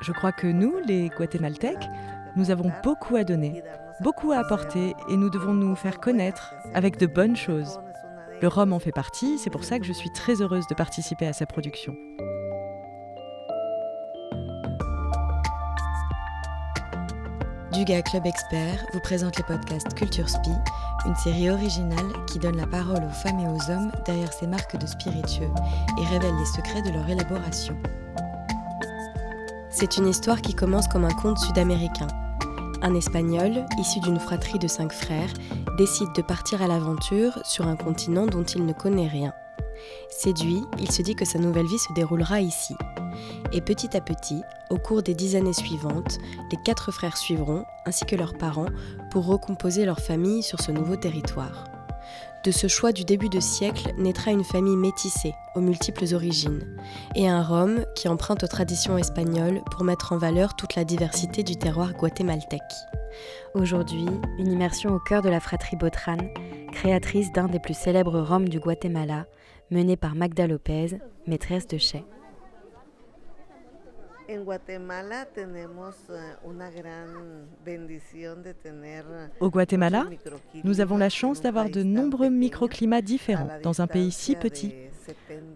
Je crois que nous, les Guatémaltèques, nous avons beaucoup à donner, beaucoup à apporter et nous devons nous faire connaître avec de bonnes choses. Le rhum en fait partie, c'est pour ça que je suis très heureuse de participer à sa production. Duga Club Expert vous présente les podcasts Culture Spi, une série originale qui donne la parole aux femmes et aux hommes derrière ces marques de spiritueux et révèle les secrets de leur élaboration. C'est une histoire qui commence comme un conte sud-américain. Un Espagnol, issu d'une fratrie de cinq frères, décide de partir à l'aventure sur un continent dont il ne connaît rien. Séduit, il se dit que sa nouvelle vie se déroulera ici. Et petit à petit, au cours des dix années suivantes, les quatre frères suivront, ainsi que leurs parents, pour recomposer leur famille sur ce nouveau territoire. De ce choix du début de siècle naîtra une famille métissée, aux multiples origines, et un Rome qui emprunte aux traditions espagnoles pour mettre en valeur toute la diversité du terroir guatémaltèque. Aujourd'hui, une immersion au cœur de la fratrie Botran, créatrice d'un des plus célèbres Roms du Guatemala, menée par Magda Lopez, maîtresse de chais. Au Guatemala, nous avons la chance d'avoir de nombreux microclimats différents dans un pays si petit.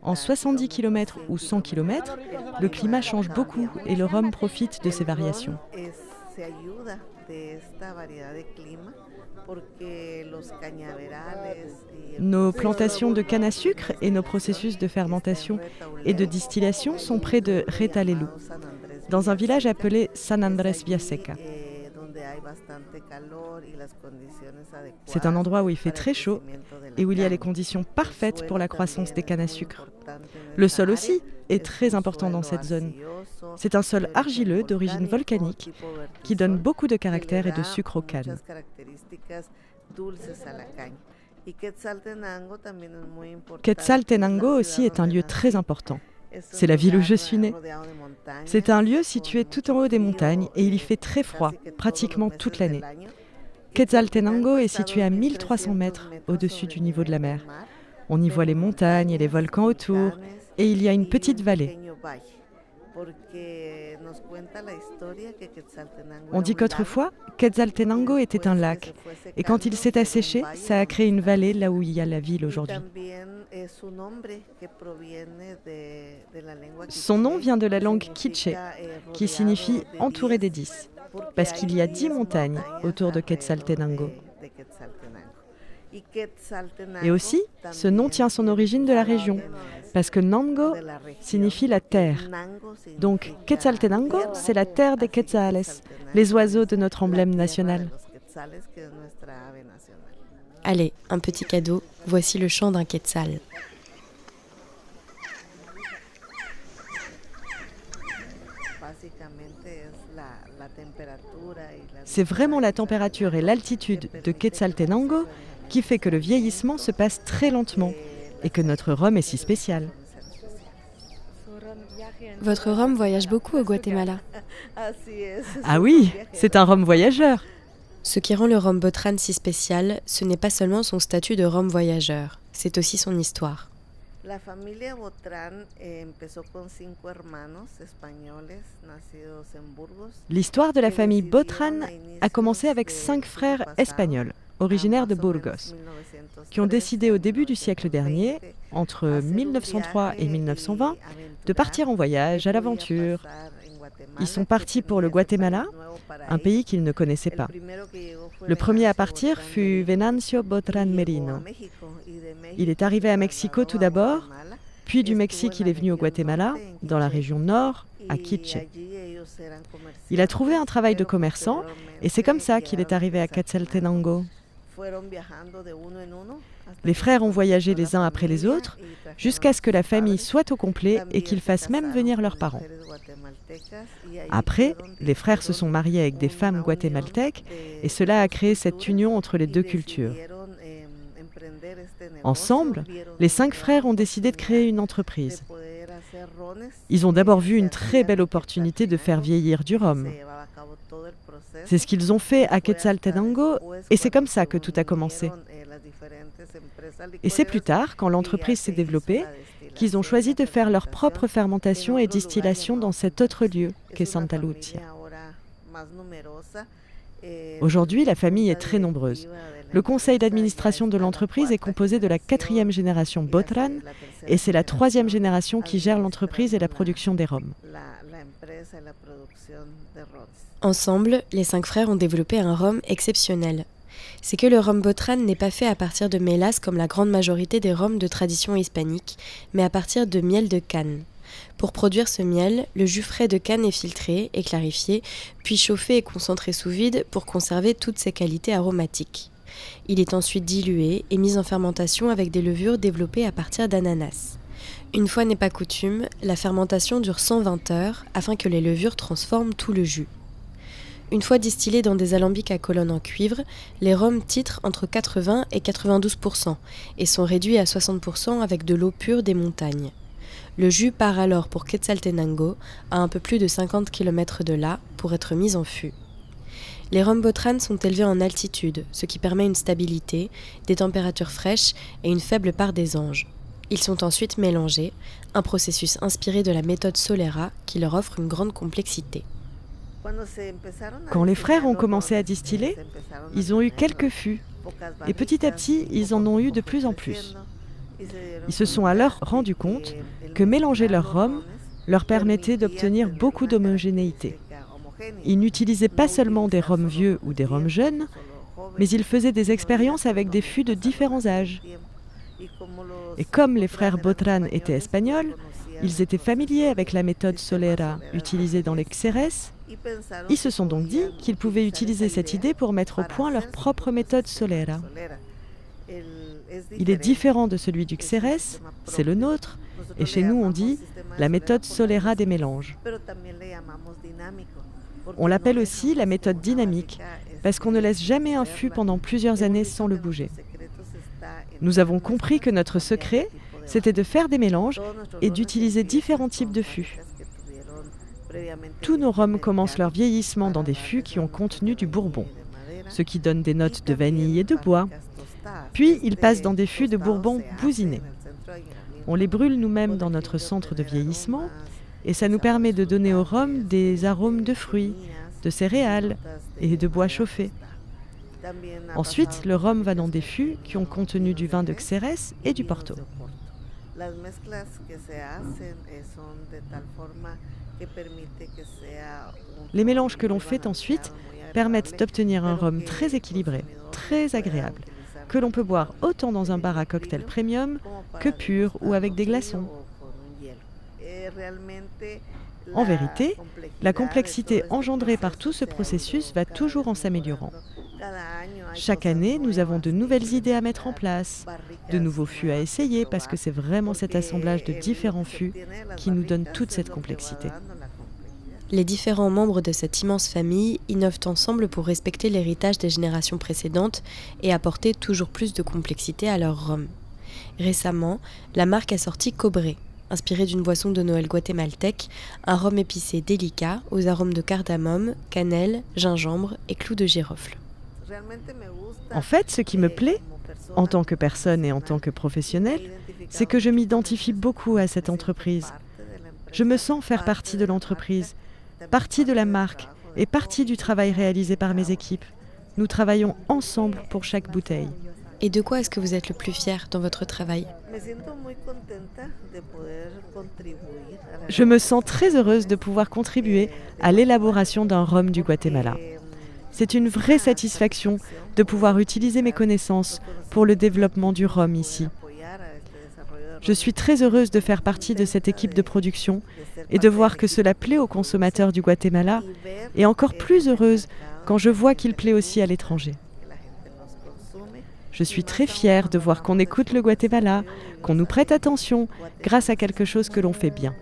En 70 km ou 100 km, le climat change beaucoup et le rhum profite de ces variations. Nos plantations de canne à sucre et nos processus de fermentation et de distillation sont près de Retalelu, dans un village appelé San Andrés Villaseca. C'est un endroit où il fait très chaud et où il y a les conditions parfaites pour la croissance des cannes à sucre. Le sol aussi est très important dans cette zone. C'est un sol argileux d'origine volcanique qui donne beaucoup de caractère et de sucre aux cannes. Quetzaltenango aussi est un lieu très important. C'est la ville où je suis née. C'est un lieu situé tout en haut des montagnes et il y fait très froid, pratiquement toute l'année. Quetzaltenango est situé à 1300 mètres au-dessus du niveau de la mer. On y voit les montagnes et les volcans autour et il y a une petite vallée. On dit qu'autrefois, Quetzaltenango était un lac, et quand il s'est asséché, ça a créé une vallée là où il y a la ville aujourd'hui. Son nom vient de la langue quiche, qui signifie entouré des dix, parce qu'il y a dix montagnes autour de Quetzaltenango. Et aussi, ce nom tient son origine de la région, parce que Nango signifie la terre. Donc Quetzaltenango, c'est la terre des quetzales, les oiseaux de notre emblème national. Allez, un petit cadeau, voici le chant d'un quetzal. C'est vraiment la température et l'altitude de Quetzaltenango qui fait que le vieillissement se passe très lentement et que notre rhum est si spécial. Votre rhum voyage beaucoup au Guatemala. Ah oui, c'est un rhum voyageur. Ce qui rend le rhum Botran si spécial, ce n'est pas seulement son statut de rhum voyageur, c'est aussi son histoire. L'histoire de la famille Botran a commencé avec cinq frères espagnols originaires de Burgos, qui ont décidé au début du siècle dernier, entre 1903 et 1920, de partir en voyage à l'aventure. Ils sont partis pour le Guatemala, un pays qu'ils ne connaissaient pas. Le premier à partir fut Venancio Botran Merino. Il est arrivé à Mexico tout d'abord, puis du Mexique il est venu au Guatemala, dans la région nord, à Quiche. Il a trouvé un travail de commerçant et c'est comme ça qu'il est arrivé à Quetzaltenango. Les frères ont voyagé les uns après les autres jusqu'à ce que la famille soit au complet et qu'ils fassent même venir leurs parents. Après, les frères se sont mariés avec des femmes guatémaltèques et cela a créé cette union entre les deux cultures. Ensemble, les cinq frères ont décidé de créer une entreprise. Ils ont d'abord vu une très belle opportunité de faire vieillir du rhum. C'est ce qu'ils ont fait à Quetzaltenango et c'est comme ça que tout a commencé. Et c'est plus tard, quand l'entreprise s'est développée, qu'ils ont choisi de faire leur propre fermentation et distillation dans cet autre lieu qu'est Santa Lucia. Aujourd'hui, la famille est très nombreuse. Le conseil d'administration de l'entreprise est composé de la quatrième génération Botran et c'est la troisième génération qui gère l'entreprise et la production des rhums. Ensemble, les cinq frères ont développé un rhum exceptionnel. C'est que le rhum Botran n'est pas fait à partir de mélasse comme la grande majorité des rhums de tradition hispanique, mais à partir de miel de canne. Pour produire ce miel, le jus frais de canne est filtré et clarifié, puis chauffé et concentré sous vide pour conserver toutes ses qualités aromatiques. Il est ensuite dilué et mis en fermentation avec des levures développées à partir d'ananas. Une fois n'est pas coutume, la fermentation dure 120 heures afin que les levures transforment tout le jus. Une fois distillés dans des alambics à colonnes en cuivre, les rhums titrent entre 80 et 92% et sont réduits à 60% avec de l'eau pure des montagnes. Le jus part alors pour Quetzaltenango, à un peu plus de 50 km de là, pour être mis en fût. Les rhums Botran sont élevés en altitude, ce qui permet une stabilité, des températures fraîches et une faible part des anges. Ils sont ensuite mélangés, un processus inspiré de la méthode Solera qui leur offre une grande complexité. Quand les frères ont commencé à distiller, ils ont eu quelques fûts et petit à petit, ils en ont eu de plus en plus. Ils se sont alors rendus compte que mélanger leurs rhum leur permettait d'obtenir beaucoup d'homogénéité. Ils n'utilisaient pas seulement des rhums vieux ou des rhums jeunes, mais ils faisaient des expériences avec des fûts de différents âges. Et comme les frères Botran étaient espagnols, ils étaient familiers avec la méthode Solera utilisée dans les Xérès. Ils se sont donc dit qu'ils pouvaient utiliser cette idée pour mettre au point leur propre méthode Solera. Il est différent de celui du Xérès, c'est le nôtre, et chez nous on dit la méthode Solera des mélanges. On l'appelle aussi la méthode dynamique, parce qu'on ne laisse jamais un fût pendant plusieurs années sans le bouger. Nous avons compris que notre secret, c'était de faire des mélanges et d'utiliser différents types de fûts. Tous nos rhums commencent leur vieillissement dans des fûts qui ont contenu du bourbon, ce qui donne des notes de vanille et de bois. Puis ils passent dans des fûts de bourbon bousinés. On les brûle nous-mêmes dans notre centre de vieillissement et ça nous permet de donner au rhum des arômes de fruits, de céréales et de bois chauffés. Ensuite, le rhum va dans des fûts qui ont contenu du vin de Xérès et du Porto. Les mélanges que l'on fait ensuite permettent d'obtenir un rhum très équilibré, très agréable, que l'on peut boire autant dans un bar à cocktail premium que pur ou avec des glaçons. En vérité, la complexité engendrée par tout ce processus va toujours en s'améliorant. Chaque année, nous avons de nouvelles idées à mettre en place, de nouveaux fûts à essayer, parce que c'est vraiment cet assemblage de différents fûts qui nous donne toute cette complexité. Les différents membres de cette immense famille innovent ensemble pour respecter l'héritage des générations précédentes et apporter toujours plus de complexité à leur rhum. Récemment, la marque a sorti Cobré, inspiré d'une boisson de Noël guatémaltèque, un rhum épicé délicat aux arômes de cardamome, cannelle, gingembre et clous de girofle. En fait, ce qui me plaît, en tant que personne et en tant que professionnel, c'est que je m'identifie beaucoup à cette entreprise. Je me sens faire partie de l'entreprise, partie de la marque et partie du travail réalisé par mes équipes. Nous travaillons ensemble pour chaque bouteille. Et de quoi est-ce que vous êtes le plus fier dans votre travail? Je me sens très heureuse de pouvoir contribuer à l'élaboration d'un rhum du Guatemala. C'est une vraie satisfaction de pouvoir utiliser mes connaissances pour le développement du rhum ici. Je suis très heureuse de faire partie de cette équipe de production et de voir que cela plaît aux consommateurs du Guatemala et encore plus heureuse quand je vois qu'il plaît aussi à l'étranger. Je suis très fière de voir qu'on écoute le Guatemala, qu'on nous prête attention grâce à quelque chose que l'on fait bien.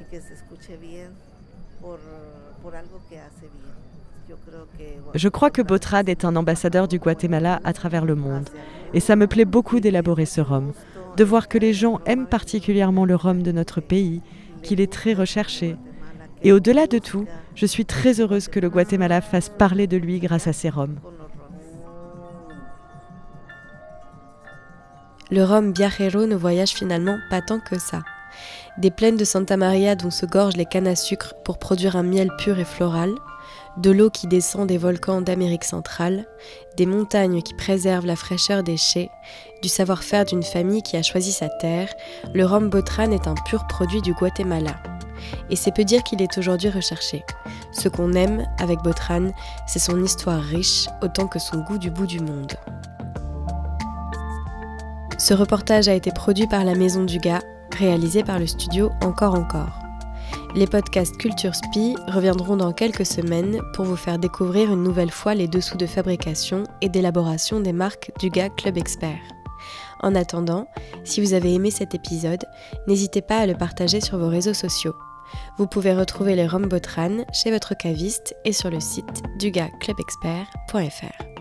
Je crois que Botrad est un ambassadeur du Guatemala à travers le monde. Et ça me plaît beaucoup d'élaborer ce rhum, de voir que les gens aiment particulièrement le rhum de notre pays, qu'il est très recherché. Et au-delà de tout, je suis très heureuse que le Guatemala fasse parler de lui grâce à ses rhums. Le rhum Viajero ne voyage finalement pas tant que ça. Des plaines de Santa Maria dont se gorgent les cannes à sucre pour produire un miel pur et floral, de l'eau qui descend des volcans d'Amérique centrale, des montagnes qui préservent la fraîcheur des chais, du savoir-faire d'une famille qui a choisi sa terre, le rhum Botran est un pur produit du Guatemala. Et c'est peu dire qu'il est aujourd'hui recherché. Ce qu'on aime avec Botran, c'est son histoire riche autant que son goût du bout du monde. Ce reportage a été produit par la Maison du Gars, réalisé par le studio Encore Encore. Les podcasts Culture Spi reviendront dans quelques semaines pour vous faire découvrir une nouvelle fois les dessous de fabrication et d'élaboration des marques du gars Club Expert. En attendant, si vous avez aimé cet épisode, n'hésitez pas à le partager sur vos réseaux sociaux. Vous pouvez retrouver les Botran chez votre caviste et sur le site dugaclubexpert.fr.